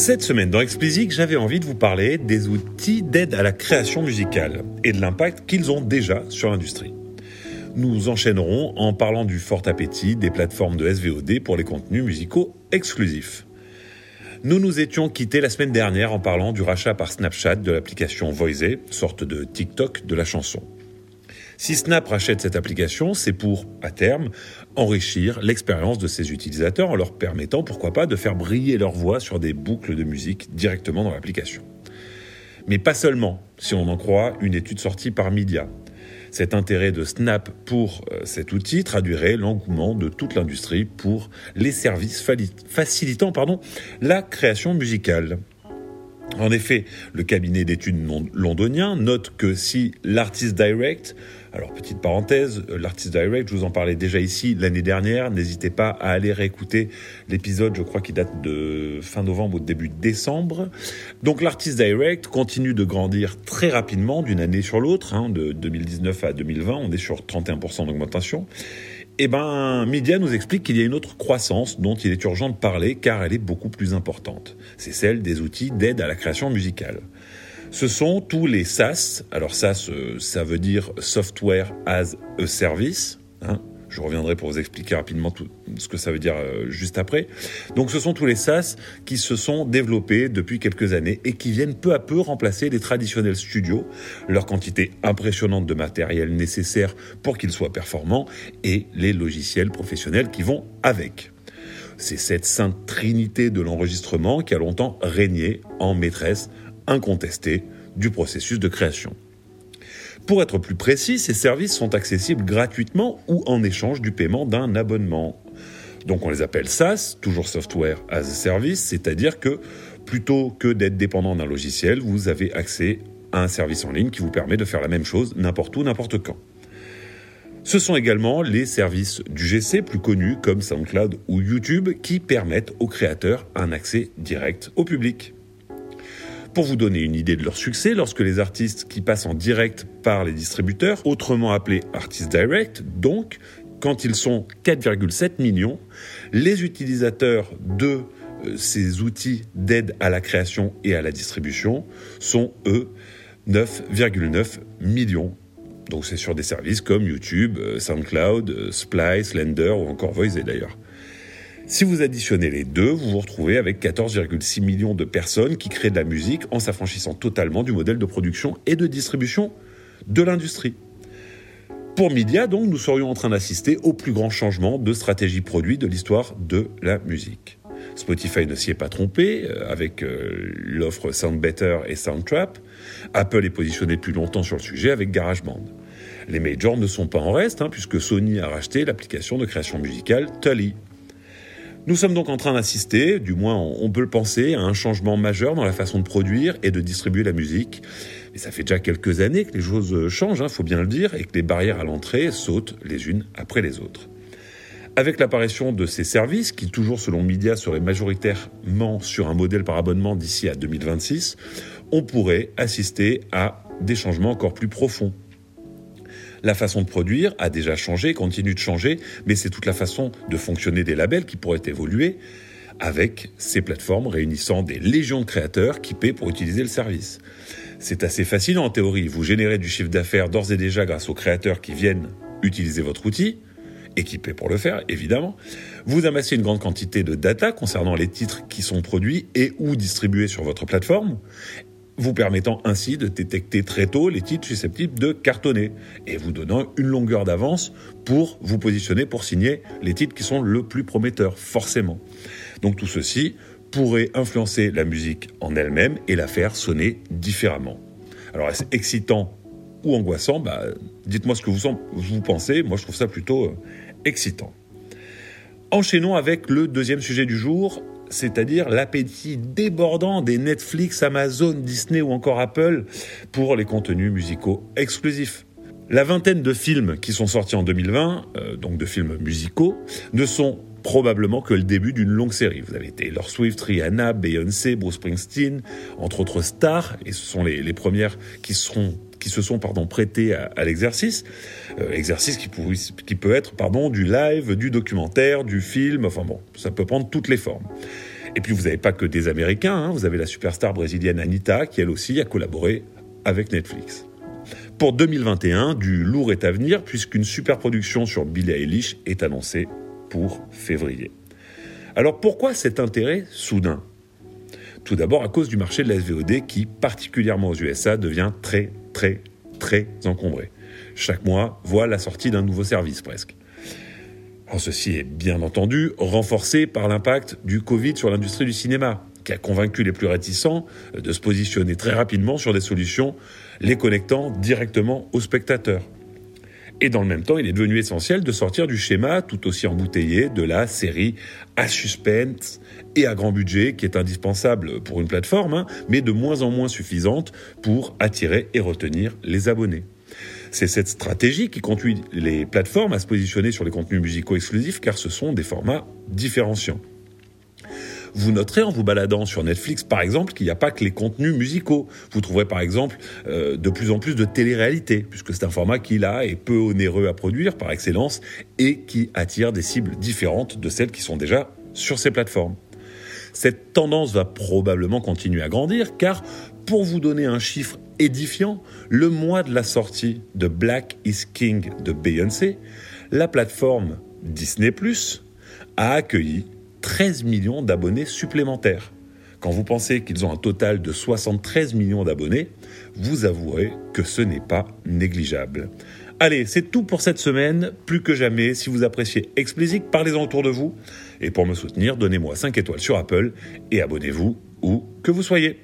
Cette semaine dans Explicit, j'avais envie de vous parler des outils d'aide à la création musicale et de l'impact qu'ils ont déjà sur l'industrie. Nous enchaînerons en parlant du fort appétit des plateformes de SVOD pour les contenus musicaux exclusifs. Nous nous étions quittés la semaine dernière en parlant du rachat par Snapchat de l'application Voisey, sorte de TikTok de la chanson. Si Snap rachète cette application, c'est pour, à terme, enrichir l'expérience de ses utilisateurs en leur permettant, pourquoi pas, de faire briller leur voix sur des boucles de musique directement dans l'application. Mais pas seulement, si on en croit une étude sortie par Media. Cet intérêt de Snap pour euh, cet outil traduirait l'engouement de toute l'industrie pour les services facilitant la création musicale. En effet, le cabinet d'études londonien note que si l'Artist Direct, alors petite parenthèse, euh, l'Artist Direct, je vous en parlais déjà ici l'année dernière, n'hésitez pas à aller réécouter l'épisode, je crois qu'il date de fin novembre ou début décembre. Donc l'Artist Direct continue de grandir très rapidement d'une année sur l'autre, hein, de 2019 à 2020, on est sur 31% d'augmentation. Eh ben, Media nous explique qu'il y a une autre croissance dont il est urgent de parler car elle est beaucoup plus importante. C'est celle des outils d'aide à la création musicale. Ce sont tous les SaaS. Alors SaaS, euh, ça veut dire Software as a Service. Hein, je reviendrai pour vous expliquer rapidement tout ce que ça veut dire euh, juste après. Donc ce sont tous les SaaS qui se sont développés depuis quelques années et qui viennent peu à peu remplacer les traditionnels studios, leur quantité impressionnante de matériel nécessaire pour qu'ils soient performants et les logiciels professionnels qui vont avec. C'est cette sainte trinité de l'enregistrement qui a longtemps régné en maîtresse incontestée du processus de création. Pour être plus précis, ces services sont accessibles gratuitement ou en échange du paiement d'un abonnement. Donc on les appelle SaaS, toujours Software as a Service, c'est-à-dire que plutôt que d'être dépendant d'un logiciel, vous avez accès à un service en ligne qui vous permet de faire la même chose n'importe où, n'importe quand. Ce sont également les services du GC plus connus comme SoundCloud ou YouTube qui permettent aux créateurs un accès direct au public. Pour vous donner une idée de leur succès, lorsque les artistes qui passent en direct par les distributeurs, autrement appelés Artist Direct, donc, quand ils sont 4,7 millions, les utilisateurs de euh, ces outils d'aide à la création et à la distribution sont, eux, 9,9 millions. Donc c'est sur des services comme YouTube, euh, SoundCloud, euh, Splice, Lender ou encore Voice d'ailleurs. Si vous additionnez les deux, vous vous retrouvez avec 14,6 millions de personnes qui créent de la musique en s'affranchissant totalement du modèle de production et de distribution de l'industrie. Pour Media, donc, nous serions en train d'assister au plus grand changement de stratégie produit de l'histoire de la musique. Spotify ne s'y est pas trompé euh, avec euh, l'offre Sound Better et Soundtrap. Apple est positionné depuis longtemps sur le sujet avec GarageBand. Les majors ne sont pas en reste, hein, puisque Sony a racheté l'application de création musicale Tully. Nous sommes donc en train d'assister, du moins on peut le penser, à un changement majeur dans la façon de produire et de distribuer la musique. Et ça fait déjà quelques années que les choses changent, il hein, faut bien le dire, et que les barrières à l'entrée sautent les unes après les autres. Avec l'apparition de ces services, qui toujours selon Media seraient majoritairement sur un modèle par abonnement d'ici à 2026, on pourrait assister à des changements encore plus profonds la façon de produire a déjà changé, continue de changer, mais c'est toute la façon de fonctionner des labels qui pourrait évoluer avec ces plateformes réunissant des légions de créateurs qui paient pour utiliser le service. C'est assez facile en théorie. Vous générez du chiffre d'affaires d'ores et déjà grâce aux créateurs qui viennent utiliser votre outil, équipés pour le faire, évidemment. Vous amassez une grande quantité de data concernant les titres qui sont produits et ou distribués sur votre plateforme vous permettant ainsi de détecter très tôt les titres susceptibles de cartonner et vous donnant une longueur d'avance pour vous positionner pour signer les titres qui sont le plus prometteurs, forcément. Donc tout ceci pourrait influencer la musique en elle-même et la faire sonner différemment. Alors est-ce excitant ou angoissant? Bah, Dites-moi ce que vous, pensez, moi je trouve ça plutôt euh, excitant. Enchaînons avec le deuxième sujet du jour, c'est-à-dire l'appétit débordant des Netflix, Amazon, Disney ou encore Apple pour les contenus musicaux exclusifs. La vingtaine de films qui sont sortis en 2020, euh, donc de films musicaux, ne sont probablement que le début d'une longue série. Vous avez Taylor Swift, Rihanna, Beyoncé, Bruce Springsteen, entre autres stars, et ce sont les, premières qui seront qui se sont pardon prêtées à, l'exercice, euh, exercice qui, peut être pardon du live, du documentaire, du film, enfin bon, ça peut prendre toutes les formes. Et puis vous n'avez pas que des Américains, hein. vous avez la superstar brésilienne Anita qui elle aussi a collaboré avec Netflix. Pour 2021, du lourd est à venir puisqu'une super production sur Billie Eilish est annoncée pour février. Alors pourquoi cet intérêt soudain? Tout d'abord à cause du marché de la SVOD qui, particulièrement aux USA, devient très très très encombré. Chaque mois voit la sortie d'un nouveau service presque. Ceci est bien entendu renforcé par l'impact du Covid sur l'industrie du cinéma, qui a convaincu les plus réticents de se positionner très rapidement sur des solutions les connectant directement aux spectateurs. Et dans le même temps, il est devenu essentiel de sortir du schéma tout aussi embouteillé de la série à suspense et à grand budget qui est indispensable pour une plateforme, hein, mais de moins en moins suffisante pour attirer et retenir les abonnés. C'est cette stratégie qui conduit les plateformes à se positionner sur les contenus musicaux exclusifs car ce sont des formats différenciants. Vous noterez en vous baladant sur Netflix, par exemple, qu'il n'y a pas que les contenus musicaux. Vous trouverez, par exemple, euh, de plus en plus de télé-réalité, puisque c'est un format qui, là, est peu onéreux à produire par excellence et qui attire des cibles différentes de celles qui sont déjà sur ces plateformes. Cette tendance va probablement continuer à grandir car, pour vous donner un chiffre édifiant, le mois de la sortie de Black is King de Beyoncé, la plateforme Disney ⁇ a accueilli 13 millions d'abonnés supplémentaires. Quand vous pensez qu'ils ont un total de 73 millions d'abonnés, vous avouerez que ce n'est pas négligeable. Allez, c'est tout pour cette semaine. Plus que jamais, si vous appréciez Explicit, parlez-en autour de vous. Et pour me soutenir, donnez-moi 5 étoiles sur Apple et abonnez-vous où que vous soyez.